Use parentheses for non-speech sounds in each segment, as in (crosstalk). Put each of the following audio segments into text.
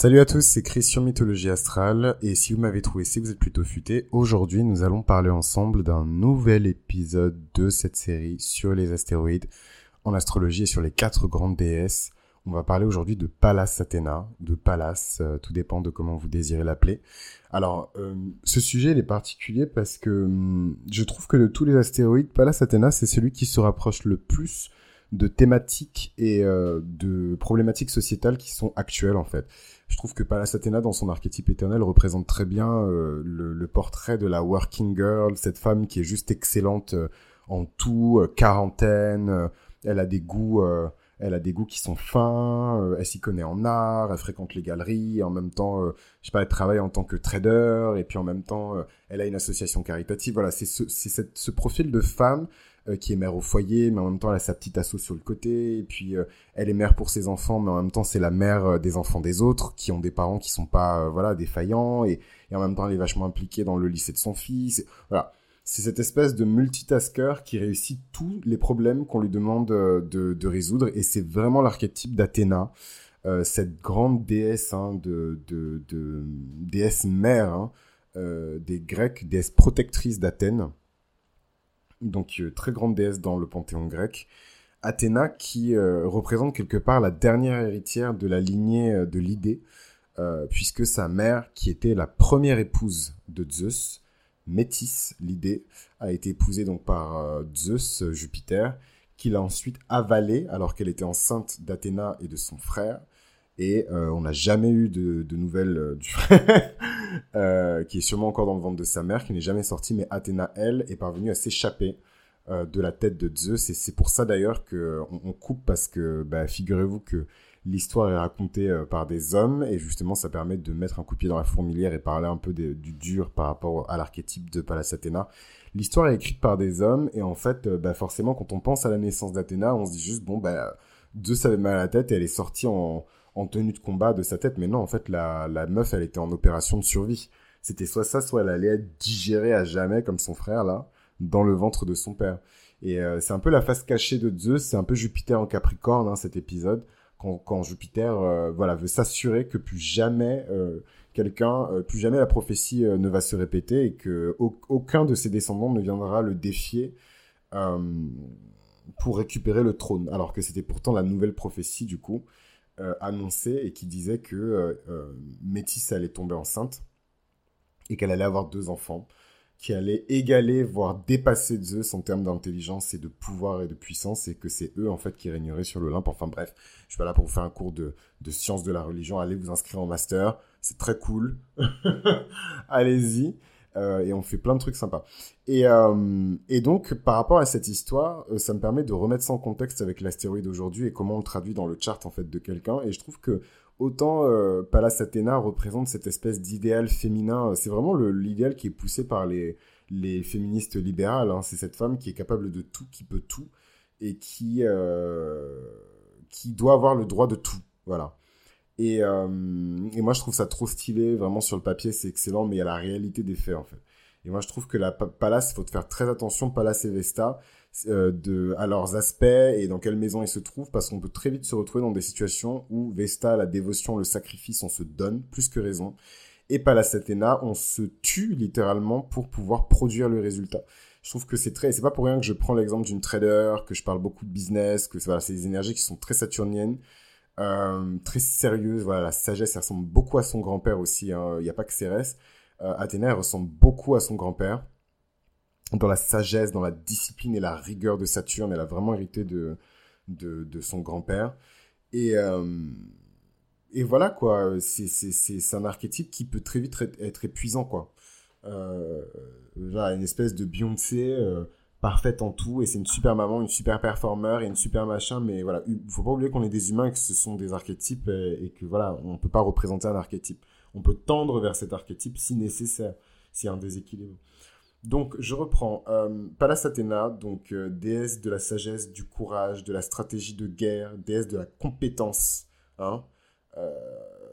Salut à tous, c'est Chris sur Mythologie Astrale, et si vous m'avez trouvé, c'est que vous êtes plutôt futé. Aujourd'hui, nous allons parler ensemble d'un nouvel épisode de cette série sur les astéroïdes en astrologie et sur les quatre grandes déesses. On va parler aujourd'hui de Pallas Athéna, de Pallas, euh, tout dépend de comment vous désirez l'appeler. Alors, euh, ce sujet, il est particulier parce que hum, je trouve que de tous les astéroïdes, Pallas Athéna, c'est celui qui se rapproche le plus de thématiques et euh, de problématiques sociétales qui sont actuelles en fait. Je trouve que Pallas Athéna, dans son archétype éternel, représente très bien euh, le, portrait de la working girl, cette femme qui est juste excellente euh, en tout, quarantaine, elle a des goûts, elle a des goûts qui sont fins, elle s'y connaît en art, elle fréquente les galeries, en même temps, je sais pas, elle travaille en tant que trader, et puis en même temps, elle a une association caritative. Voilà, c'est ce, ce profil de femme euh, qui est mère au foyer, mais en même temps elle a sa petite asso sur le côté, et puis euh, elle est mère pour ses enfants, mais en même temps c'est la mère euh, des enfants des autres, qui ont des parents qui sont pas voilà défaillants, et, en même temps elle est vachement impliquée dans le lycée de son fils. voilà, c'est cette espèce de multitasker qui réussit tous les problèmes qu'on lui demande de, résoudre, et c'est vraiment l'archétype d'Athéna. Cette grande déesse hein, de, déesse mère hein, des Grecs, déesse protectrice d'Athènes donc euh, très grande déesse dans le panthéon grec. Athéna qui euh, représente quelque part la dernière héritière de la lignée euh, de l'idée, puisque sa mère, qui était la première épouse de Zeus, Métis, l'idée, a été épousée donc par Zeus, Jupiter, qui l'a ensuite avalée alors qu'elle était enceinte d'Athéna et de son frère. Et on n'a jamais eu de, de nouvelles du frère, (laughs) euh, qui est sûrement encore dans le ventre de sa mère, qui n'est jamais sorti, mais Athéna, elle, est parvenue à s'échapper euh, de la tête de Zeus, et c'est pour ça d'ailleurs qu'on on coupe, parce que bah, figurez-vous que l'histoire est racontée euh, par des hommes, et justement ça permet de mettre un coup de pied dans la fourmilière et parler un peu du dur par rapport à l'archétype de Pallas Athéna. L'histoire est écrite par des hommes, et en fait, bah, forcément, quand on pense à la naissance d'Athéna, on se dit juste, bon, bah, Zeus avait mal à la tête, et elle est sortie en en tenue de combat de sa tête. Mais non, en fait, la, la meuf, elle était en opération de survie. C'était soit ça, soit elle allait être digérée à jamais, comme son frère, là, dans le ventre de son père. Et euh, c'est un peu la face cachée de Zeus, c'est un peu Jupiter en Capricorne, hein, cet épisode, quand, Jupiter euh, voilà, veut s'assurer que plus jamais euh, quelqu'un, plus jamais la prophétie ne va se répéter et que aucun de ses descendants ne viendra le défier pour récupérer le trône. Alors que c'était pourtant la nouvelle prophétie, du coup. Euh, annoncé et qui disait que euh, euh, Métis allait tomber enceinte et qu'elle allait avoir deux enfants qui allaient égaler, voire dépasser Zeus en termes d'intelligence et de pouvoir et de puissance, et que c'est eux, en fait, qui régneraient sur l'Olympe. Enfin bref, je suis pas là pour vous faire un cours de, de sciences de la religion. Allez vous inscrire en master, c'est très cool. (laughs) Allez-y. Euh, et on fait plein de trucs sympas. Et, euh, et donc, par rapport à cette histoire, euh, ça me permet de remettre ça en contexte avec l'astéroïde aujourd'hui et comment on le traduit dans le chart en fait de quelqu'un. Et je trouve que autant Pallas Athéna représente cette espèce d'idéal féminin, c'est vraiment l'idéal qui est poussé par les, les féministes libérales. Hein. C'est cette femme qui est capable de tout, qui peut tout et qui, qui doit avoir le droit de tout. Voilà. Et, euh, et, moi, je trouve ça trop stylé. Vraiment, sur le papier, c'est excellent, mais il y a la réalité des faits, en fait. Et moi, je trouve que la Palace, il faut faire très attention, Palace et Vesta, euh, de, à leurs aspects et dans quelle maison ils se trouvent, parce qu'on peut très vite se retrouver dans des situations où Vesta, la dévotion, le sacrifice, on se donne plus que raison. Et Pallas Athéna, on se tue littéralement pour pouvoir produire le résultat. Je trouve que c'est très, c'est pas pour rien que je prends l'exemple d'une trader, que je parle beaucoup de business, que voilà, c'est des énergies qui sont très saturniennes très sérieuse. Voilà, la sagesse, elle ressemble beaucoup à son grand-père aussi. Hein. Il n'y a pas que Cérès. Euh, Athéna, elle ressemble beaucoup à son grand-père. Dans la sagesse, dans la discipline et la rigueur de Saturne, elle a vraiment hérité de, de, son grand-père. Et, euh, et voilà, quoi. C'est un archétype qui peut très vite être épuisant, quoi. Euh, une espèce de Beyoncé euh, parfaite en tout et c'est une super maman, une super performeur et une super machin. Mais voilà, il faut pas oublier qu'on est des humains et que ce sont des archétypes et, que voilà, on peut pas représenter un archétype. On peut tendre vers cet archétype si nécessaire, s'il y a un déséquilibre. Donc, je reprends. Euh, Pallas Athéna, donc euh, déesse de la sagesse, du courage, de la stratégie de guerre, déesse de la compétence, hein, euh,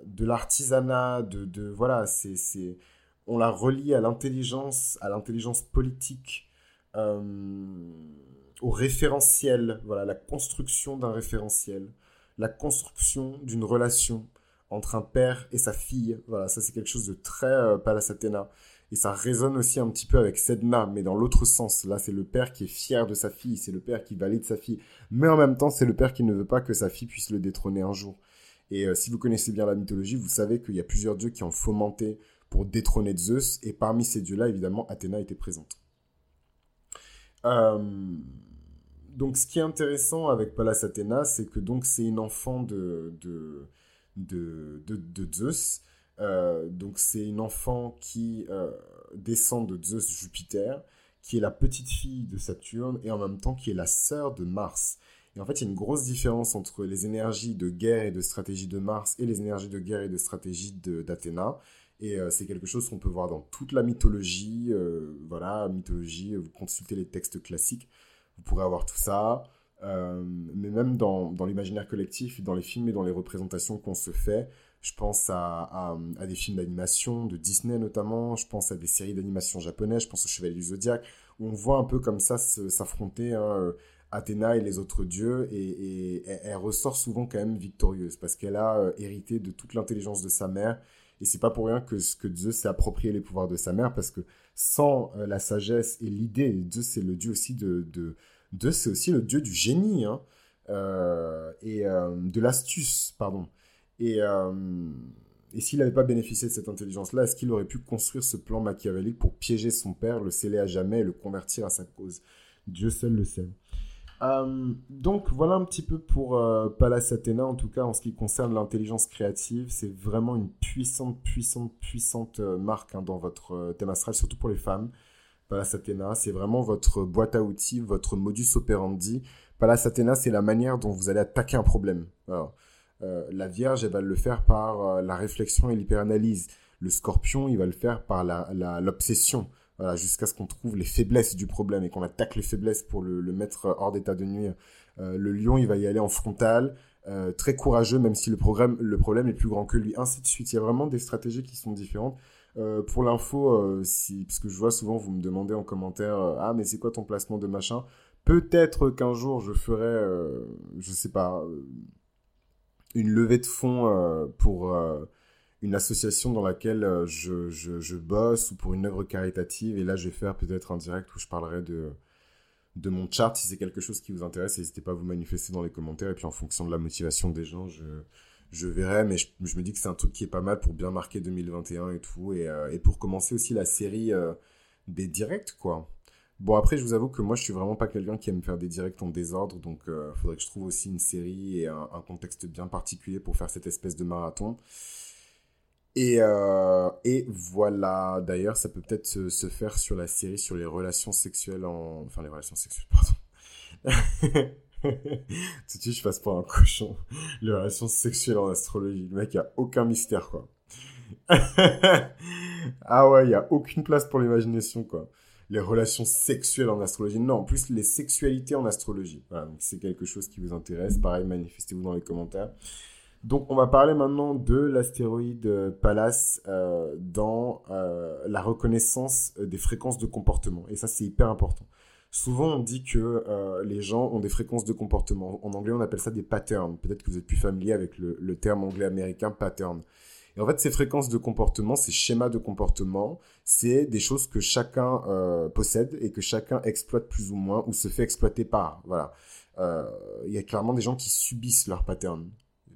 de l'artisanat, de, de voilà, c'est, on la relie à l'intelligence, à l'intelligence politique, euh, au référentiel, voilà, la construction d'un référentiel, la construction d'une relation entre un père et sa fille. Voilà, ça c'est quelque chose de très euh, Pallas Athéna. Et ça résonne aussi un petit peu avec Sedna, mais dans l'autre sens. Là, c'est le père qui est fier de sa fille, c'est le père qui valide sa fille. Mais en même temps, c'est le père qui ne veut pas que sa fille puisse le détrôner un jour. Et euh, si vous connaissez bien la mythologie, vous savez qu'il y a plusieurs dieux qui ont fomenté pour détrôner Zeus. Et parmi ces dieux-là, évidemment, Athéna était présente. Euh, donc, ce qui est intéressant avec Pallas Athéna, c'est que donc c'est une enfant de, de, de, de, Zeus. Euh, donc, c'est une enfant qui euh, descend de Zeus Jupiter, qui est la petite fille de Saturne et en même temps qui est la sœur de Mars. Et en fait, il y a une grosse différence entre les énergies de guerre et de stratégie de Mars et les énergies de guerre et de stratégie d'Athéna. Et euh, c'est quelque chose qu'on peut voir dans toute la mythologie. voilà, mythologie, vous consultez les textes classiques vous pourrez avoir tout ça. Euh, mais même dans, dans l'imaginaire collectif, dans les films et dans les représentations qu'on se fait, je pense à, à, des films d'animation, de Disney notamment, je pense à des séries d'animation japonaises, je pense au Chevalier du Zodiaque, où on voit un peu comme ça s'affronter hein, euh, Athéna et les autres dieux, et, elle ressort souvent quand même victorieuse, parce qu'elle a euh, hérité de toute l'intelligence de sa mère, et c'est pas pour rien que, Zeus s'est approprié les pouvoirs de sa mère, parce que sans euh, la sagesse et l'idée, Zeus c'est le dieu aussi de, de, c'est aussi le dieu du génie, hein, euh, et euh, de l'astuce, pardon. Et, et s'il n'avait pas bénéficié de cette intelligence-là, est-ce qu'il aurait pu construire ce plan machiavélique pour piéger son père, le sceller à jamais et le convertir à sa cause? Dieu seul le sait. Euh, donc voilà un petit peu pour euh, Pallas Athéna, en tout cas en ce qui concerne l'intelligence créative. C'est vraiment une puissante, puissante, puissante euh, marque hein, dans votre thème astral, surtout pour les femmes. Pallas Athéna, c'est vraiment votre boîte à outils, votre modus operandi. Pallas Athéna, c'est la manière dont vous allez attaquer un problème. la Vierge, elle va le faire par la réflexion et l'hyperanalyse. Le Scorpion, il va le faire par l'obsession. La, jusqu'à ce qu'on trouve les faiblesses du problème et qu'on attaque les faiblesses pour le, mettre hors d'état de nuire. Euh, le lion, il va y aller en frontal, euh, très courageux, même si le, le problème est plus grand que lui, ainsi de suite. Il y a vraiment des stratégies qui sont différentes. Euh, pour l'info, si, parce que je vois souvent, vous me demandez en commentaire, ah, mais c'est quoi ton placement de machin? Peut-être qu'un jour, je ferai, je sais pas, une levée de fonds pour une association dans laquelle euh, je, je, bosse ou pour une œuvre caritative. Et là, je vais faire peut-être un direct où je parlerai de, de mon chart. Si c'est quelque chose qui vous intéresse, n'hésitez pas à vous manifester dans les commentaires. Et puis en fonction de la motivation des gens, je, je verrai. Mais je, me dis que c'est un truc qui est pas mal pour bien marquer 2021 et tout. Et, euh, et pour commencer aussi la série euh, des directs, quoi. Bon, après, je vous avoue que moi, je suis vraiment pas quelqu'un qui aime faire des directs en désordre. Donc, il faudrait que je trouve aussi une série et un contexte bien particulier pour faire cette espèce de marathon. Et, euh, et voilà, d'ailleurs, ça peut peut-être se, faire sur la série sur les relations sexuelles en... Enfin, les relations sexuelles, pardon. (laughs) Tout de suite, je passe pour un cochon. Les relations sexuelles en astrologie. Le mec, il a aucun mystère, quoi. (laughs) ah ouais, il n'y a aucune place pour l'imagination, quoi. Les relations sexuelles en astrologie. Non, en plus, les sexualités en astrologie. Voilà, donc c'est quelque chose qui vous intéresse. Pareil, manifestez-vous dans les commentaires. Donc, on va parler maintenant de l'astéroïde Pallas euh, dans euh, la reconnaissance des fréquences de comportement. Et ça, c'est hyper important. Souvent, on dit que euh, les gens ont des fréquences de comportement. En anglais, on appelle ça des patterns. Peut-être que vous êtes plus familier avec le, le terme anglais-américain pattern. Et en fait, ces fréquences de comportement, ces schémas de comportement, c'est des choses que chacun possède et que chacun exploite plus ou moins ou se fait exploiter par. Voilà. Il y a clairement des gens qui subissent leurs patterns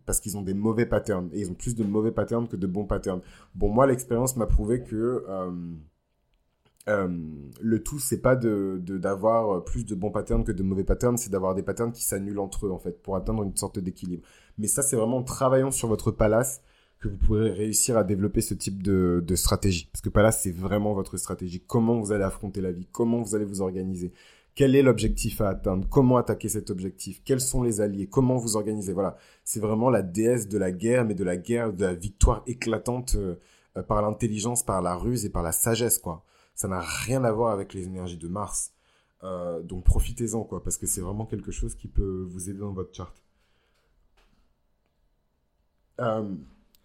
parce qu'ils ont des mauvais patterns et ils ont plus de mauvais patterns que de bons patterns. Bon, moi, l'expérience m'a prouvé que euh, euh, le tout, c'est pas de d'avoir plus de bons patterns que de mauvais patterns, c'est d'avoir des patterns qui s'annulent entre eux en fait pour atteindre une sorte d'équilibre. Mais ça, c'est vraiment en travaillant sur votre palace que vous pourrez réussir à développer ce type de, de stratégie. Parce que palace, c'est vraiment votre stratégie. Comment vous allez affronter la vie, comment vous allez vous organiser? Quel est l'objectif à atteindre? Comment attaquer cet objectif? Quels sont les alliés? Comment vous organiser Voilà, c'est vraiment la déesse de la guerre, mais de la guerre, de la victoire éclatante euh, euh, par l'intelligence, par la ruse et par la sagesse, quoi. Ça n'a rien à voir avec les énergies de Mars. Euh, donc profitez-en, quoi, parce que c'est vraiment quelque chose qui peut vous aider dans votre chart.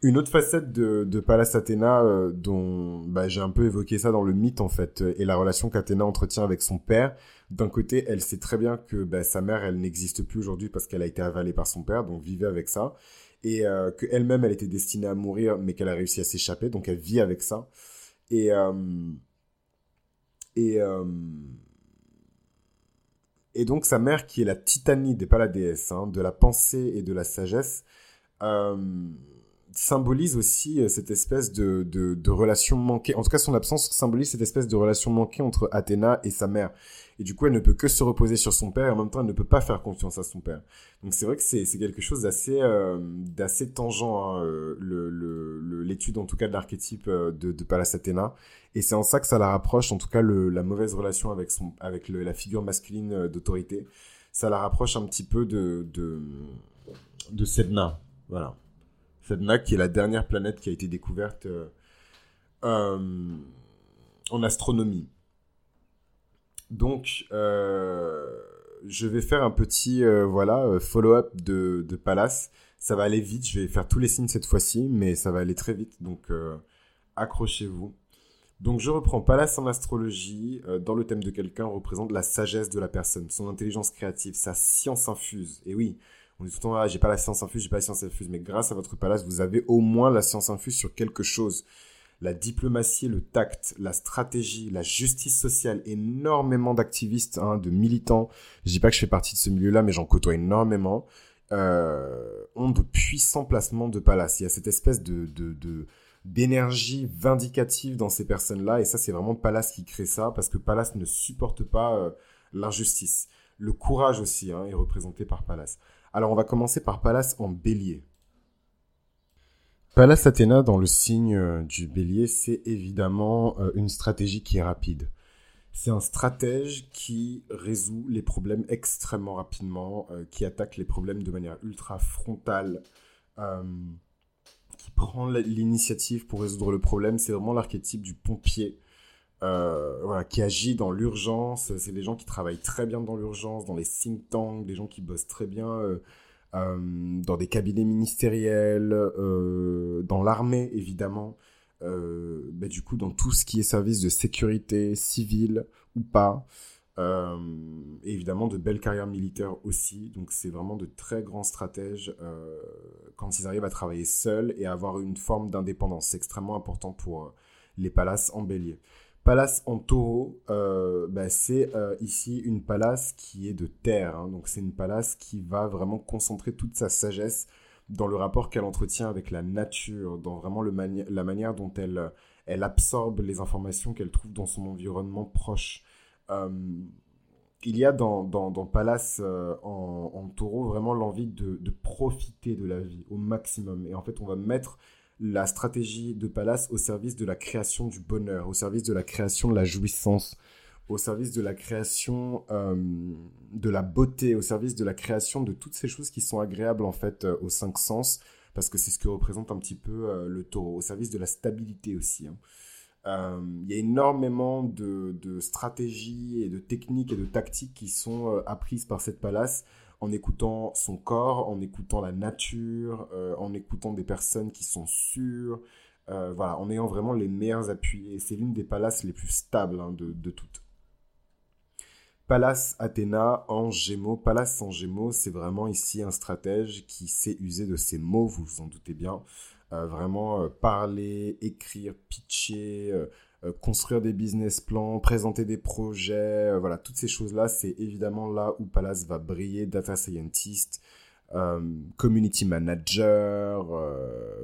Une autre facette de, de Pallas Athéna, dont bah, j'ai un peu évoqué ça dans le mythe en fait, et la relation qu'Athéna entretient avec son père, d'un côté, elle sait très bien que bah, sa mère, elle n'existe plus aujourd'hui parce qu'elle a été avalée par son père, donc vivez avec ça. et euh, qu'elle-même, elle était destinée à mourir, mais qu'elle a réussi à s'échapper, donc elle vit avec ça. Et, euh, et, euh, donc sa mère, qui est la Titanie, et pas hein, de la pensée et de la sagesse, euh, symbolise aussi euh, cette espèce de, de, de, relation manquée. En tout cas, son absence symbolise cette espèce de relation manquée entre Athéna et sa mère. Et du coup, elle ne peut que se reposer sur son père et en même temps, elle ne peut pas faire confiance à son père. Donc c'est vrai que c'est quelque chose d'assez euh, d'assez tangent, hein, euh, l'étude le, en tout cas de l'archétype euh, de, de Pallas Athéna. Et c'est en ça que ça la rapproche, en tout cas le, la mauvaise relation avec, son, avec le, la figure masculine d'autorité. Ça la rapproche un petit peu de, de, de Sedna. Voilà. Sedna, qui est la dernière planète qui a été découverte euh, euh, en astronomie. Donc, euh, je vais faire un petit voilà follow-up de, de Pallas. Ça va aller vite, je vais faire tous les signes cette fois-ci, mais ça va aller très vite, donc accrochez-vous. Donc je reprends Pallas en astrologie, dans le thème de quelqu'un, représente la sagesse de la personne, son intelligence créative, sa science infuse. Et oui, on dit tout le temps, ah, j'ai pas la science infuse, j'ai pas la science infuse. Mais grâce à votre palace, vous avez au moins la science infuse sur quelque chose. La diplomatie, le tact, la stratégie, la justice sociale, énormément d'activistes, hein, de militants. Je dis pas que je fais partie de ce milieu-là, mais j'en côtoie énormément. Euh, ont de puissants placements de palace. Il y a cette espèce d'énergie vindicative dans ces personnes-là, et ça, c'est vraiment Palace qui crée ça, parce que Palace ne supporte pas euh, l'injustice. Le courage aussi hein, est représenté par Palace. Alors on va commencer par Pallas en bélier. Pallas Athéna dans le signe euh, du bélier, c'est évidemment euh, une stratégie qui est rapide. C'est un stratège qui résout les problèmes extrêmement rapidement, euh, qui attaque les problèmes de manière ultra frontale, qui prend l'initiative pour résoudre le problème. C'est vraiment l'archétype du pompier euh, voilà, qui agit dans l'urgence. C'est des gens qui travaillent très bien dans l'urgence, dans les think tanks, des gens qui bossent très bien euh, euh, dans des cabinets ministériels, dans l'armée évidemment. Bah, du coup, dans tout ce qui est service de sécurité civile ou pas. évidemment, de belles carrières militaires aussi. Donc, c'est vraiment de très grands stratèges quand ils arrivent à travailler seuls et à avoir une forme d'indépendance. C'est extrêmement important pour les palaces en bélier. Palace en taureau, euh, bah, c'est euh, ici une palace qui est de terre. Hein. donc c'est une palace qui va vraiment concentrer toute sa sagesse dans le rapport qu'elle entretient avec la nature, dans vraiment le la manière dont elle, elle absorbe les informations qu'elle trouve dans son environnement proche. Euh, il y a dans, dans, dans Palace en, taureau vraiment l'envie de profiter de la vie au maximum. Et en fait, on va mettre la stratégie de Palace au service de la création du bonheur, au service de la création de la jouissance, au service de la création euh, de la beauté, au service de la création de toutes ces choses qui sont agréables en fait euh, aux cinq sens, parce que c'est ce que représente un petit peu euh, le taureau, au service de la stabilité aussi. Hein. Il y a énormément de, de, stratégies et de techniques et de tactiques qui sont apprises par cette Palace en écoutant son corps, en écoutant la nature, euh, en écoutant des personnes qui sont sûres, euh, voilà, en ayant vraiment les meilleurs appuis. Et c'est l'une des palaces les plus stables hein, de, de, toutes. Pallas Athéna en Gémeaux. Pallas en Gémeaux, c'est vraiment ici un stratège qui sait user de ses mots, vous vous en doutez bien. Euh, vraiment parler, écrire, pitcher, construire des business plans, présenter des projets, euh, voilà, toutes ces choses-là, c'est évidemment là où Palace va briller, data scientist, euh, community manager,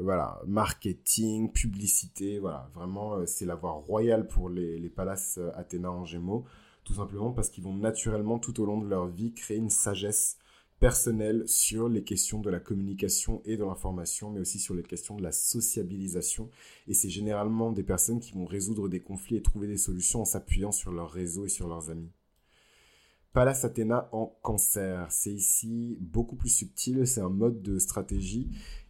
voilà, marketing, publicité, voilà, vraiment c'est la voie royale pour les, les Athéna en Gémeaux, tout simplement parce qu'ils vont naturellement tout au long de leur vie créer une sagesse personnel sur les questions de la communication et de l'information, mais aussi sur les questions de la sociabilisation. Et c'est généralement des personnes qui vont résoudre des conflits et trouver des solutions en s'appuyant sur leur réseau et sur leurs amis. Pallas Athéna en cancer. C'est ici beaucoup plus subtil, c'est un mode de stratégie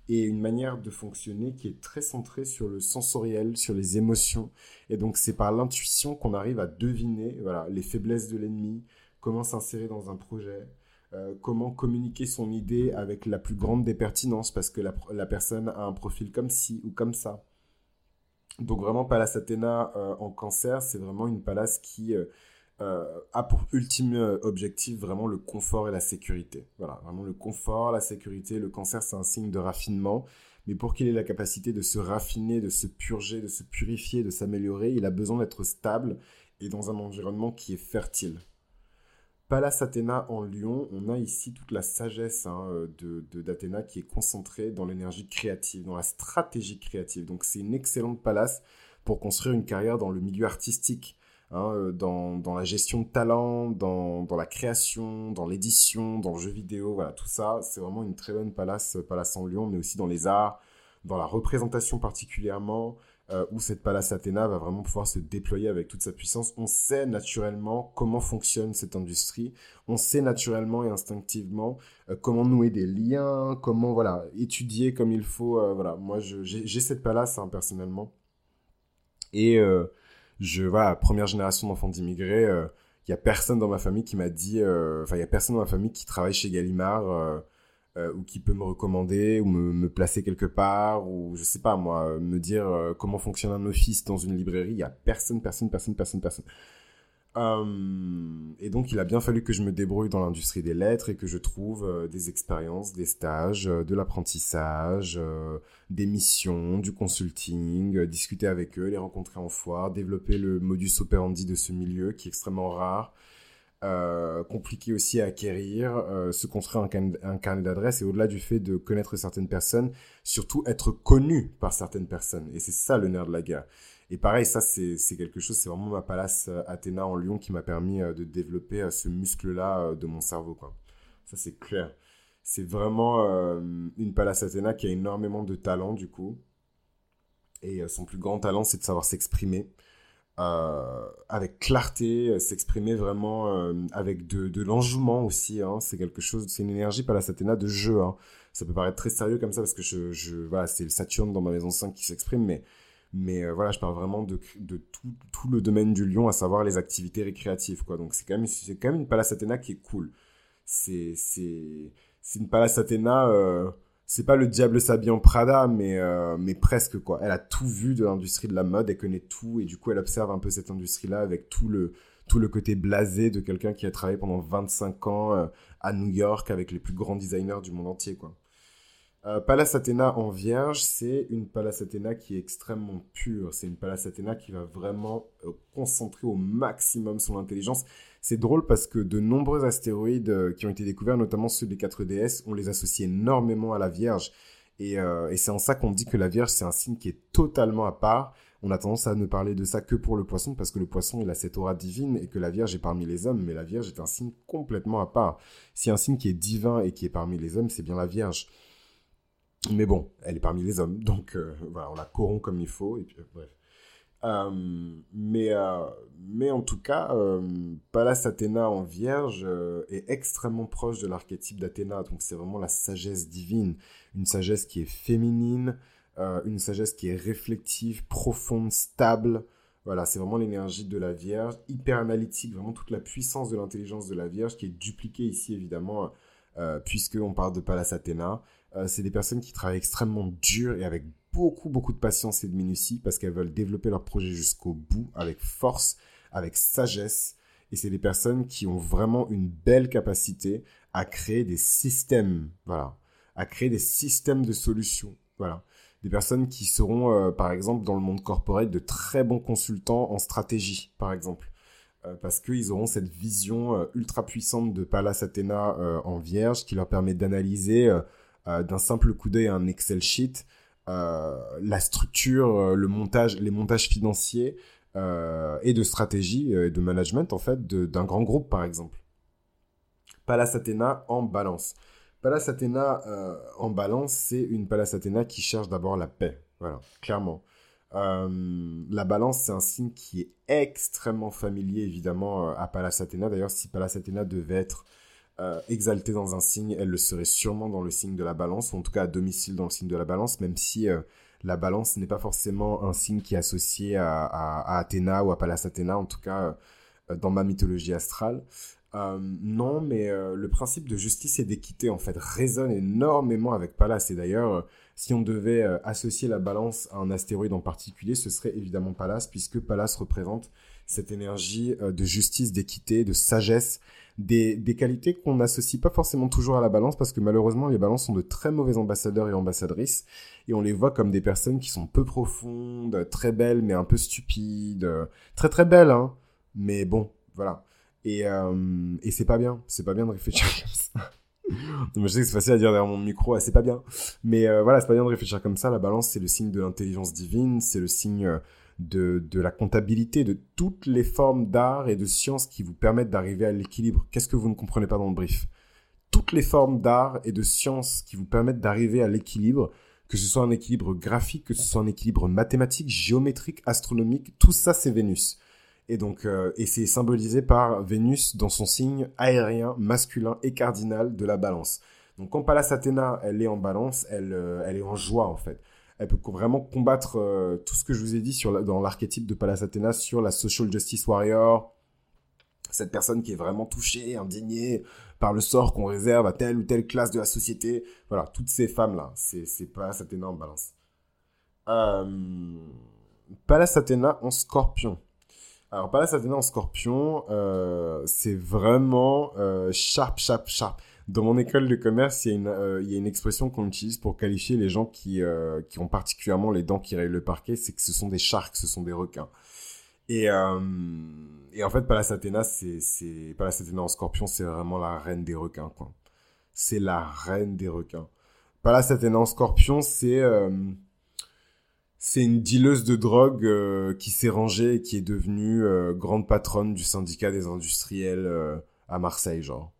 et une manière de fonctionner qui est très centrée sur le sensoriel, sur les émotions. Et donc c'est par l'intuition qu'on arrive à deviner voilà, les faiblesses de l'ennemi, comment s'insérer dans un projet, euh, comment communiquer son idée avec la plus grande des pertinences parce que la, personne a un profil comme ci ou comme ça. Donc vraiment Pallas Athéna euh, en cancer, c'est vraiment une palace qui euh, a pour ultime objectif vraiment le confort et la sécurité. Voilà, vraiment le confort, la sécurité. Le cancer, c'est un signe de raffinement. Mais pour qu'il ait la capacité de se raffiner, de se purger, de se purifier, de s'améliorer, il a besoin d'être stable et dans un environnement qui est fertile. Pallas Athéna en Lion, on a ici toute la sagesse hein, de d'Athéna qui est concentrée dans l'énergie créative, dans la stratégie créative. Donc c'est une excellente palace pour construire une carrière dans le milieu artistique, hein, euh, dans, dans, la gestion de talent, dans, dans la création, dans l'édition, dans le jeu vidéo, voilà, tout ça, c'est vraiment une très bonne palace, palace en Lion, mais aussi dans les arts, dans la représentation particulièrement, euh, où cette Pallas Athéna va vraiment pouvoir se déployer avec toute sa puissance. On sait naturellement comment fonctionne cette industrie. On sait naturellement et instinctivement euh, comment nouer des liens, comment voilà étudier comme il faut. Euh, voilà, moi j'ai cette Pallas hein, personnellement. Et je voilà première génération d'enfants d'immigrés. Il y a personne dans ma famille qui m'a dit, enfin il y a personne dans ma famille qui travaille chez Gallimard euh, ou qui peut me recommander ou me, me, placer quelque part ou je sais pas moi me dire euh, comment fonctionne un office dans une librairie. Il y a personne personne personne personne personne. Euh, et donc il a bien fallu que je me débrouille dans l'industrie des lettres et que je trouve des expériences des stages de l'apprentissage des missions du consulting discuter avec eux les rencontrer en foire développer le modus operandi de ce milieu qui est extrêmement rare euh, compliqué aussi à acquérir, euh, se construire un, carnet d'adresses et au-delà du fait de connaître certaines personnes, surtout être connu par certaines personnes. Et c'est ça le nerf de la guerre. Et pareil, ça c'est quelque chose, c'est vraiment ma palace euh, Athéna en Lyon qui m'a permis de développer ce muscle-là de mon cerveau. Quoi. Ça c'est clair. C'est vraiment une palace Athéna qui a énormément de talent du coup. Et son plus grand talent, c'est de savoir s'exprimer. Euh, avec clarté, euh, s'exprimer vraiment euh, avec de, l'enjouement aussi. Hein. C'est quelque chose, c'est une énergie pas la Athéna de jeu. Hein. Ça peut paraître très sérieux comme ça parce que je, voilà, c'est le Saturne dans ma maison 5 qui s'exprime, mais mais voilà, je parle vraiment de, tout, le domaine du lion, à savoir les activités récréatives, quoi. Donc c'est quand même, c'est quand même une Pallas Athéna qui est cool. C'est, c'est, c'est une Pallas Athéna, c'est pas le diable s'habille en Prada, mais, euh, mais presque quoi. Elle a tout vu de l'industrie de la mode, elle connaît tout, et du coup elle observe un peu cette industrie-là avec tout le, tout le côté blasé de quelqu'un qui a travaillé pendant 25 ans euh, à New York avec les plus grands designers du monde entier quoi. Euh, Pallas Athéna en vierge, c'est une Pallas Athéna qui est extrêmement pure. C'est une Pallas Athéna qui va vraiment euh, concentrer au maximum son intelligence. C'est drôle parce que de nombreux astéroïdes euh, qui ont été découverts, notamment ceux des 4DS, on les associe énormément à la Vierge. Et, et c'est en ça qu'on dit que la Vierge, c'est un signe qui est totalement à part. On a tendance à ne parler de ça que pour le poisson parce que le poisson, il a cette aura divine et que la Vierge est parmi les hommes. Mais la Vierge est un signe complètement à part. Si un signe qui est divin et qui est parmi les hommes, c'est bien la Vierge. Mais bon, elle est parmi les hommes, (laughs) donc euh, voilà, on la corrompt comme il faut, et puis euh, bref. Euh, mais, mais en tout cas, Pallas Athéna en vierge est extrêmement proche de l'archétype d'Athéna, donc c'est vraiment la sagesse divine, une sagesse qui est féminine, une sagesse qui est réflective, profonde, stable. Voilà, c'est vraiment l'énergie de la Vierge, hyper analytique, vraiment toute la puissance de l'intelligence de la Vierge qui est dupliquée ici évidemment, puisqu'on parle de Pallas Athéna. Euh, c'est des personnes qui travaillent extrêmement dur et avec beaucoup, beaucoup de patience et de minutie parce qu'elles veulent développer leur projet jusqu'au bout avec force, avec sagesse. Et c'est des personnes qui ont vraiment une belle capacité à créer des systèmes, voilà, à créer des systèmes de solutions, voilà. Des personnes qui seront, euh, par exemple, dans le monde corporel, de très bons consultants en stratégie, par exemple. Euh, parce qu'ils auront cette vision ultra puissante de Pallas Athéna en vierge qui leur permet d'analyser euh, d'un simple coup d'œil à un Excel sheet, euh, la structure, euh, le montage, les montages financiers et de stratégie et de management en fait d'un grand groupe par exemple. Pallas Athéna en balance. Pallas Athéna en balance, c'est une Pallas Athéna qui cherche d'abord la paix. Voilà, clairement. la balance, c'est un signe qui est extrêmement familier, évidemment, à Pallas Athéna. D'ailleurs, si Pallas Athéna devait être euh, exaltée dans un signe, elle le serait sûrement dans le signe de la balance, ou en tout cas à domicile dans le signe de la balance, même si euh, la balance n'est pas forcément un signe qui est associé à, Athéna ou à Pallas Athéna, en tout cas euh, dans ma mythologie astrale. non, mais le principe de justice et d'équité en fait résonne énormément avec Pallas. Et d'ailleurs, Si on devait associer la balance à un astéroïde en particulier, ce serait évidemment Pallas, puisque Pallas représente cette énergie de justice, d'équité, de sagesse, des, des qualités qu'on n'associe pas forcément toujours à la balance, parce que malheureusement, les balances sont de très mauvais ambassadeurs et ambassadrices, et on les voit comme des personnes qui sont peu profondes, très belles, mais un peu stupides, très très belles, hein, mais bon, voilà. Et, euh, et c'est pas bien, c'est pas bien de réfléchir comme ça (laughs) je sais que c'est facile à dire derrière mon micro, c'est pas bien. Mais euh, voilà, c'est pas bien de réfléchir comme ça. La balance, c'est le signe de l'intelligence divine, c'est le signe euh, de, de la comptabilité, de toutes les formes d'art et de science qui vous permettent d'arriver à l'équilibre. Qu'est-ce que vous ne comprenez pas dans le brief? Toutes les formes d'art et de science qui vous permettent d'arriver à l'équilibre, que ce soit un équilibre graphique, que ce soit un équilibre mathématique, géométrique, astronomique, tout ça, c'est Vénus. Et donc, euh, et c'est symbolisé par Vénus dans son signe aérien, masculin et cardinal de la balance. Donc, quand Pallas Athéna, elle est en balance, elle, euh, elle est en joie, en fait. Elle peut vraiment combattre euh, tout ce que je vous ai dit sur dans l'archétype de Pallas Athéna sur la social justice warrior, cette personne qui est vraiment touchée, indignée par le sort qu'on réserve à telle ou telle classe de la société. Voilà, toutes ces femmes-là, c'est, c'est Pallas Athéna en balance. Pallas Athéna en scorpion. Alors, Pallas Athéna en scorpion, euh, c'est vraiment euh, sharp, sharp, sharp. Dans mon école de commerce, il y a une, euh, il y a une expression qu'on utilise pour qualifier les gens qui, euh, qui ont particulièrement les dents qui rayent le parquet, c'est que ce sont des sharks, ce sont des requins. Et, euh, en fait, Pallas Athéna, Pallas en scorpion, c'est vraiment la reine des requins. C'est la reine des requins. Pallas Athéna en scorpion, c'est, c'est une dealeuse de drogue qui s'est rangée et qui est devenue grande patronne du syndicat des industriels à Marseille, genre.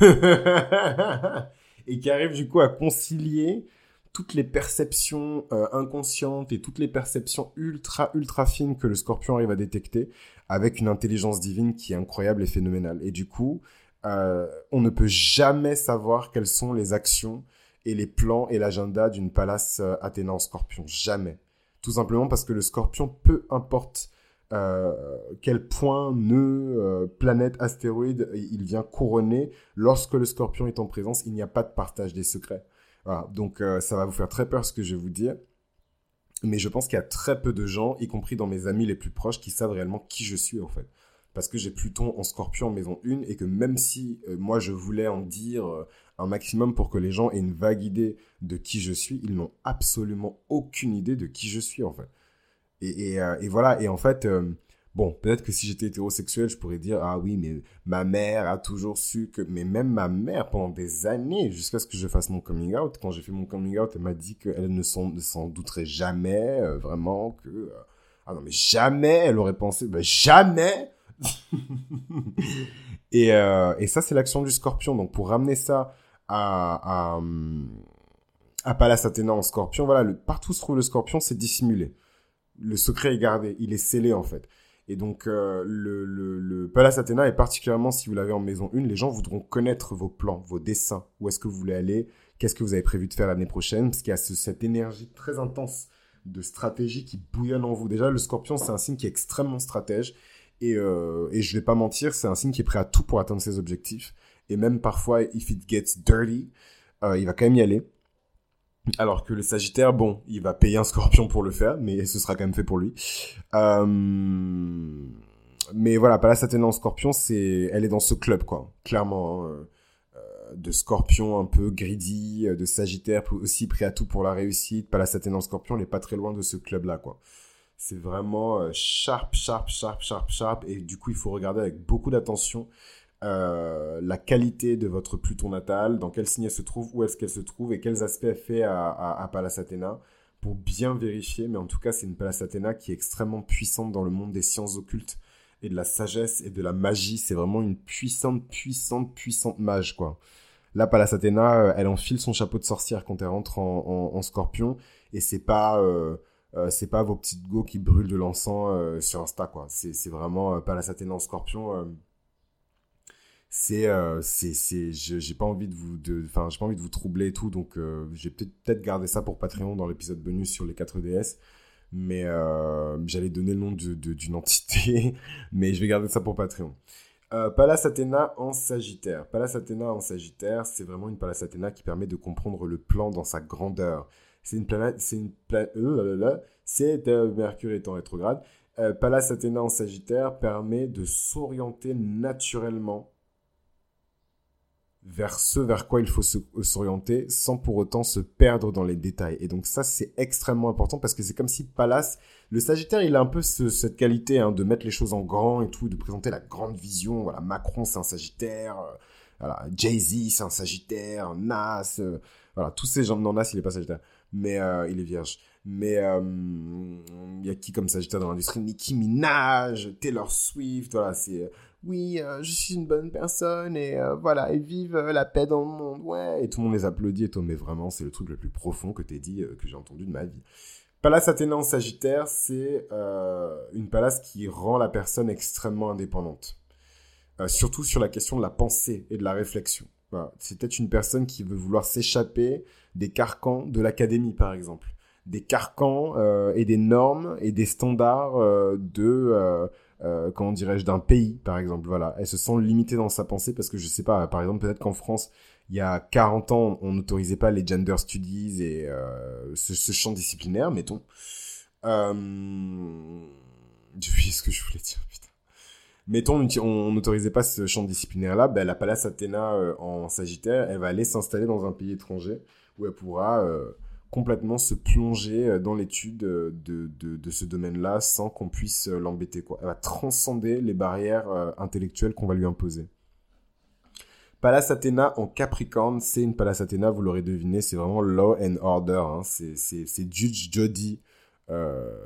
(laughs) et qui arrive du coup à concilier toutes les perceptions inconscientes et toutes les perceptions ultra ultra fines que le scorpion arrive à détecter avec une intelligence divine qui est incroyable et phénoménale. Et du coup, on ne peut jamais savoir quelles sont les actions et les plans et l'agenda d'une Pallas euh, Athéna en scorpion. Jamais. Tout simplement parce que le scorpion, peu importe euh, quel point, nœud, euh, planète, astéroïde il vient couronner, lorsque le scorpion est en présence, il n'y a pas de partage des secrets. Donc ça va vous faire très peur ce que je vais vous dire. Mais je pense qu'il y a très peu de gens, y compris dans mes amis les plus proches, qui savent réellement qui je suis en fait parce que j'ai Pluton en scorpion en maison 1 et que même si moi je voulais en dire un maximum pour que les gens aient une vague idée de qui je suis. Ils n'ont absolument aucune idée de qui je suis, en fait. Et, et, euh, et voilà, et en fait, euh, bon, peut-être que si j'étais hétérosexuel, je pourrais dire, ah oui, mais ma mère a toujours su que... Mais même ma mère, pendant des années, jusqu'à ce que je fasse mon coming out, quand j'ai fait mon coming out, elle m'a dit qu'elle ne s'en douterait jamais, euh, vraiment, que... ah non, mais jamais elle aurait pensé, ben jamais (laughs) et, et ça, c'est l'action du scorpion. Donc, pour ramener ça à, à, à Pallas Athéna en scorpion, voilà, le, partout où se trouve le scorpion, c'est dissimulé. Le secret est gardé, il est scellé en fait. Et donc, euh, le, Pallas Athéna, et particulièrement si vous l'avez en maison 1, les gens voudront connaître vos plans, vos dessins. Où est-ce que vous voulez aller Qu'est-ce que vous avez prévu de faire l'année prochaine Parce qu'il y a cette énergie très intense de stratégie qui bouillonne en vous. Déjà, le scorpion, c'est un signe qui est extrêmement stratège. Et, euh, et je vais pas mentir, c'est un signe qui est prêt à tout pour atteindre ses objectifs et même parfois, if it gets dirty, euh, il va quand même y aller. Alors que le Sagittaire, bon, il va payer un scorpion pour le faire, mais ce sera quand même fait pour lui. Euh... Mais voilà, Pallas Athéna en scorpion, c'est, elle est dans ce club, quoi. Clairement, hein. euh, de scorpion un peu greedy, de Sagittaire aussi prêt à tout pour la réussite. Pallas Athéna en scorpion, elle est pas très loin de ce club-là, quoi. C'est vraiment euh, sharp, sharp, sharp, sharp, sharp. Et du coup, il faut regarder avec beaucoup d'attention euh, la qualité de votre Pluton natal, dans quel signe elle se trouve, où est-ce qu'elle se trouve et quels aspects elle fait à, à, Pallas Athéna pour bien vérifier. Mais en tout cas, c'est une Pallas Athéna qui est extrêmement puissante dans le monde des sciences occultes et de la sagesse et de la magie. C'est vraiment une puissante, puissante, puissante mage, quoi. Là, Pallas Athéna, euh, elle enfile son chapeau de sorcière quand elle rentre en, scorpion et c'est pas... Euh, c'est pas vos petites go qui brûlent de l'encens sur Insta quoi c'est vraiment Pallas Athéna en scorpion c'est euh, c'est j'ai pas envie de vous de enfin j'ai pas envie de vous troubler et tout donc euh, j'ai peut-être gardé ça pour Patreon dans l'épisode bonus sur les 4DS mais euh, j'allais donner le nom d'une de, entité (laughs) mais je vais garder ça pour Patreon Euh, Pallas Athéna en Sagittaire. Pallas Athéna en Sagittaire, c'est vraiment une Pallas Athéna qui permet de comprendre le plan dans sa grandeur. C'est une planète, c'est une planète, euh, c'est Mercure étant rétrograde. Pallas Athéna en Sagittaire permet de s'orienter naturellement vers ce vers quoi il faut s'orienter sans pour autant se perdre dans les détails. Et donc ça, c'est extrêmement important parce que c'est comme si Pallas, le Sagittaire, il a un peu cette qualité hein, de mettre les choses en grand et tout, de présenter la grande vision. Voilà, Macron, c'est un Sagittaire. Euh, voilà, Jay-Z, c'est un Sagittaire. Nas, euh, voilà, tous ces gens. Non, Nas, il est pas Sagittaire, mais euh, il est vierge. Mais il y a qui comme Sagittaire dans l'industrie? Nicki Minaj, Taylor Swift, voilà, c'est oui, euh, je suis une bonne personne et euh, voilà, et vive euh, la paix dans le monde, ouais. Et tout le monde les applaudit et toi, mais vraiment, c'est le truc le plus profond que t'es dit, que j'ai entendu de ma vie. Pallas Athéna en Sagittaire, c'est une palace qui rend la personne extrêmement indépendante. surtout sur la question de la pensée et de la réflexion. C'est peut-être une personne qui veut vouloir s'échapper des carcans de l'académie, par exemple. Des carcans et des normes et des standards de euh, comment dirais-je, d'un pays, par exemple. Voilà, elle se sent limitée dans sa pensée parce que je sais pas, par exemple, peut-être qu'en France, il y a 40 ans, on n'autorisait pas les gender studies et euh, ce, champ disciplinaire, mettons. Euh... ce que je voulais dire, putain. Mettons, on n'autorisait pas ce champ disciplinaire-là, ben, la Pallas Athéna euh, en Sagittaire, elle va aller s'installer dans un pays étranger où elle pourra euh, complètement se plonger euh, dans l'étude euh, de, de, ce domaine-là sans qu'on puisse euh, l'embêter. Quoi. Elle va transcender les barrières intellectuelles qu'on va lui imposer. Pallas Athéna en Capricorne, c'est une Pallas Athéna, vous l'aurez deviné, c'est vraiment law and order. Hein. C'est Judge Jody,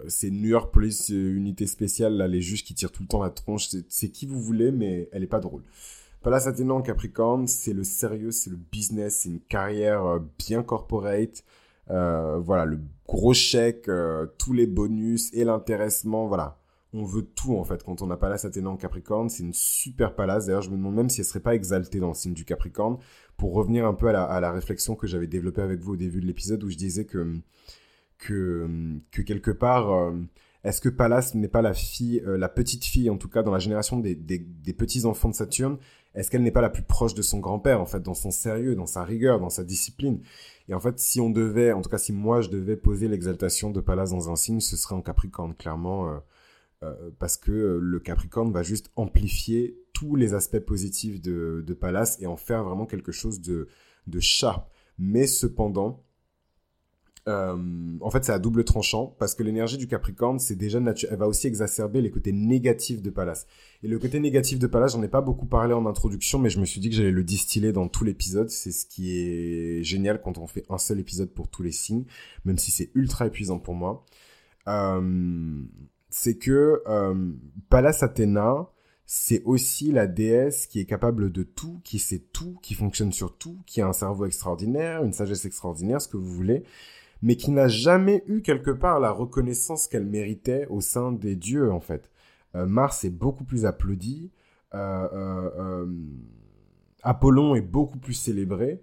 c'est New York Police Unité Spéciale, là, les juges qui tirent tout le temps la tronche. C'est qui vous voulez, mais elle est pas drôle. Pallas Athéna en Capricorne, c'est le sérieux, c'est le business, c'est une carrière bien corporate. Euh, voilà, le gros chèque, euh, tous les bonus et l'intéressement, voilà. On veut tout en fait quand on a Pallas Athéna en Capricorne. C'est une super Pallas. D'ailleurs, je me demande même si elle serait pas exaltée dans le signe du Capricorne. Pour revenir un peu à la, à la réflexion que j'avais développée avec vous au début de l'épisode où je disais que, que, que quelque part, euh, est-ce que Pallas n'est pas la fille, la petite fille en tout cas dans la génération des, des petits enfants de Saturne? Est-ce qu'elle n'est pas la plus proche de son grand-père en fait dans son sérieux, dans sa rigueur, dans sa discipline? Et en fait, si on devait, en tout cas si moi je devais poser l'exaltation de Pallas dans un signe, ce serait en Capricorne, clairement, euh, euh, parce que euh, le Capricorne va juste amplifier tous les aspects positifs de, de Pallas et en faire vraiment quelque chose de, de sharp. Mais cependant, euh, en fait, c'est à double tranchant parce que l'énergie du Capricorne, c'est déjà. Elle va aussi exacerber les côtés négatifs de Pallas. Et le côté négatif de Pallas, j'en ai pas beaucoup parlé en introduction, mais je me suis dit que j'allais le distiller dans tout l'épisode. C'est ce qui est génial quand on fait un seul épisode pour tous les signes, même si c'est ultra épuisant pour moi. Euh, c'est que euh, Pallas Athéna, c'est aussi la déesse qui est capable de tout, qui sait tout, qui fonctionne sur tout, qui a un cerveau extraordinaire, une sagesse extraordinaire, ce que vous voulez mais qui n'a jamais eu quelque part la reconnaissance qu'elle méritait au sein des dieux, en fait. Euh, Mars est beaucoup plus applaudi, euh, euh, Apollon est beaucoup plus célébré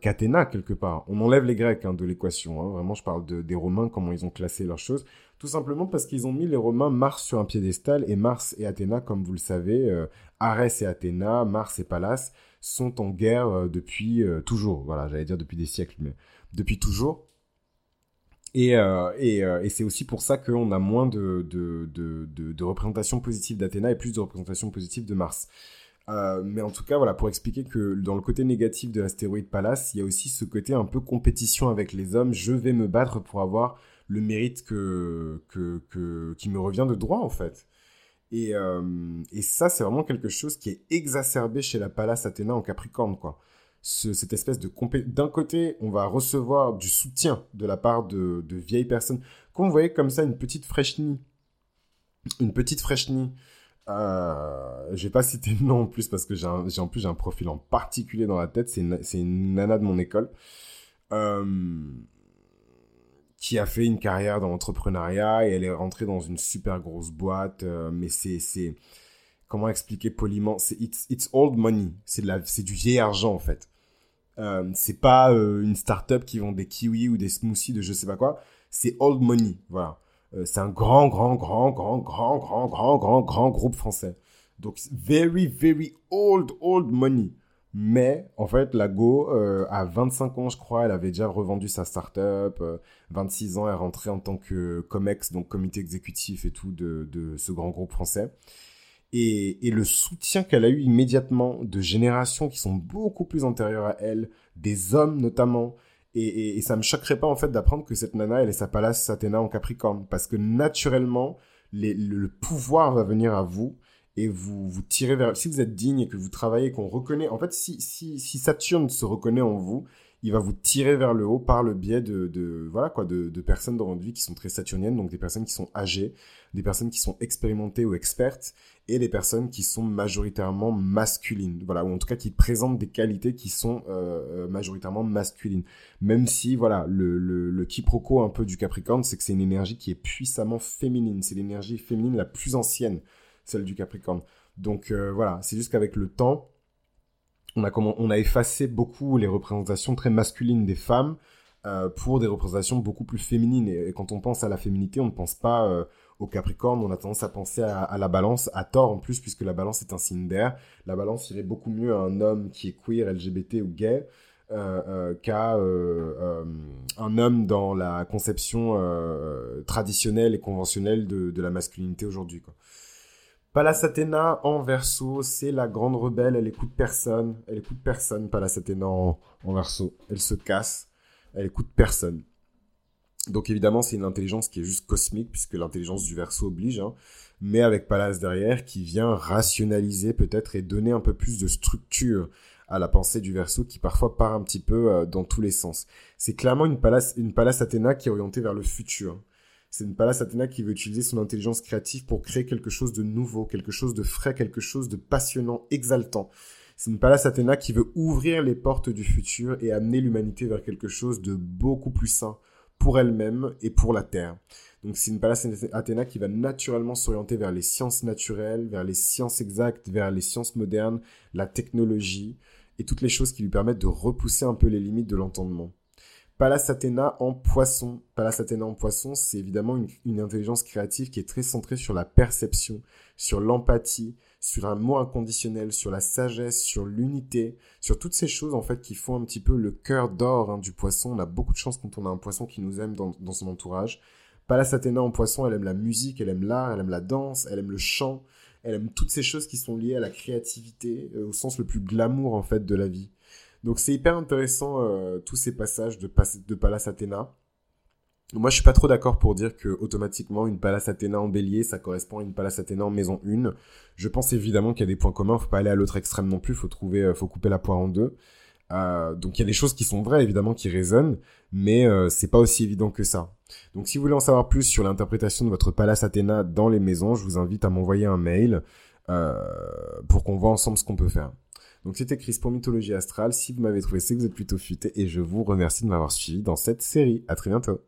qu'Athéna, quelque part. On enlève les Grecs hein, de l'équation, hein. vraiment je parle de, des Romains, comment ils ont classé leurs choses, tout simplement parce qu'ils ont mis les Romains Mars sur un piédestal, et Mars et Athéna, comme vous le savez, Arès et Athéna, Mars et Pallas, sont en guerre depuis toujours, voilà, j'allais dire depuis des siècles, mais depuis toujours. Et, euh, euh, et c'est aussi pour ça qu'on a moins de, de, de, représentations positives d'Athéna et plus de représentations positives de Mars. Euh, mais en tout cas, voilà, pour expliquer que dans le côté négatif de l'astéroïde Pallas, il y a aussi ce côté un peu compétition avec les hommes. Je vais me battre pour avoir le mérite que, que, que qui me revient de droit, en fait. Et, et ça, c'est vraiment quelque chose qui est exacerbé chez la Pallas Athéna en Capricorne, quoi cette espèce de d'un côté on va recevoir du soutien de la part de, vieilles personnes. Quand vous voyez comme ça une petite fraîchenie une petite fraîchenie euh, je vais pas citer le nom en plus parce que j'ai en plus j'ai un profil en particulier dans la tête. C'est une, une nana de mon école euh, qui a fait une carrière dans l'entrepreneuriat et elle est rentrée dans une super grosse boîte euh, mais c'est comment expliquer poliment? C'est it's, it's old money. C'est de c'est du vieil argent en fait euh, c'est pas euh, une start-up qui vend des kiwis ou des smoothies de je sais pas quoi c'est old money voilà euh, c'est un grand grand grand grand grand grand grand grand grand groupe français Donc, very, very old, old money. Mais, en fait, la Go, à 25 ans, je crois, elle avait déjà revendu sa startup. 26 ans, elle rentrait en tant que COMEX, donc comité exécutif et tout de, de ce grand groupe français. Et, le soutien qu'elle a eu immédiatement de générations qui sont beaucoup plus antérieures à elle, des hommes notamment, et, ça me choquerait pas en fait d'apprendre que cette nana, elle est sa Pallas Athéna en Capricorne. Parce que naturellement, le, pouvoir va venir à vous et vous vous tirez vers... Si vous êtes digne et que vous travaillez, qu'on reconnaît... En fait, si Saturne se reconnaît en vous, il va vous tirer vers le haut par le biais de, voilà quoi de, de, personnes dans votre vie qui sont très saturniennes donc des personnes qui sont âgées des personnes qui sont expérimentées ou expertes et des personnes qui sont majoritairement masculines. Voilà ou en tout cas qui présentent des qualités qui sont euh, euh majoritairement masculines. Même si voilà le, le, le quiproquo un peu du Capricorne c'est que c'est une énergie qui est puissamment féminine. C'est l'énergie féminine la plus ancienne celle du Capricorne. Donc euh, voilà c'est juste qu'avec le temps on a, on a effacé beaucoup les représentations très masculines des femmes euh, pour des représentations beaucoup plus féminines. Et, quand on pense à la féminité, on ne pense pas euh, au Capricorne, on a tendance à penser à, la balance, à tort en plus, puisque la balance est un signe d'air. La balance irait beaucoup mieux à un homme qui est queer, LGBT ou gay. Euh, qu'à un homme dans la conception traditionnelle et conventionnelle de, de la masculinité aujourd'hui. Quoi. Pallas Athéna en verso, c'est la grande rebelle, elle écoute personne, elle écoute personne, Pallas Athéna en, verso, elle se casse, elle écoute personne. Donc évidemment, c'est une intelligence qui est juste cosmique, puisque l'intelligence du verso oblige, hein. mais avec Pallas derrière, qui vient rationaliser peut-être et donner un peu plus de structure à la pensée du verso, qui parfois part un petit peu euh, dans tous les sens. C'est clairement une Pallas, une Athéna qui est orientée vers le futur. C'est une Pallas Athéna qui veut utiliser son intelligence créative pour créer quelque chose de nouveau, quelque chose de frais, quelque chose de passionnant, exaltant. C'est une Pallas Athéna qui veut ouvrir les portes du futur et amener l'humanité vers quelque chose de beaucoup plus sain pour elle-même et pour la Terre. Donc c'est une Pallas Athéna qui va naturellement s'orienter vers les sciences naturelles, vers les sciences exactes, vers les sciences modernes, la technologie et toutes les choses qui lui permettent de repousser un peu les limites de l'entendement. Pallas Athéna en poisson. Pallas Athéna en poisson, c'est évidemment une, intelligence créative qui est très centrée sur la perception, sur l'empathie, sur un mot inconditionnel, sur la sagesse, sur l'unité, sur toutes ces choses en fait qui font un petit peu le cœur d'or hein, du poisson. On a beaucoup de chance quand on a un poisson qui nous aime dans, son entourage. Pallas Athéna en poisson, elle aime la musique, elle aime l'art, elle aime la danse, elle aime le chant, elle aime toutes ces choses qui sont liées à la créativité, euh, au sens le plus glamour en fait de la vie. Donc c'est hyper intéressant euh, tous ces passages de, Pallas Athéna. Moi, je suis pas trop d'accord pour dire que automatiquement une Pallas Athéna en bélier, ça correspond à une Pallas Athéna en maison 1. Je pense évidemment qu'il y a des points communs, faut pas aller à l'autre extrême non plus, faut trouver, euh, faut couper la poire en deux. Euh, donc il y a des choses qui sont vraies évidemment qui résonnent, mais euh, c'est pas aussi évident que ça. Donc si vous voulez en savoir plus sur l'interprétation de votre Pallas Athéna dans les maisons, je vous invite à m'envoyer un mail pour qu'on voit ensemble ce qu'on peut faire. Donc c'était Chris pour Mythologie Astrale. Si vous m'avez trouvé, c'est que vous êtes plutôt futé et je vous remercie de m'avoir suivi dans cette série. À très bientôt.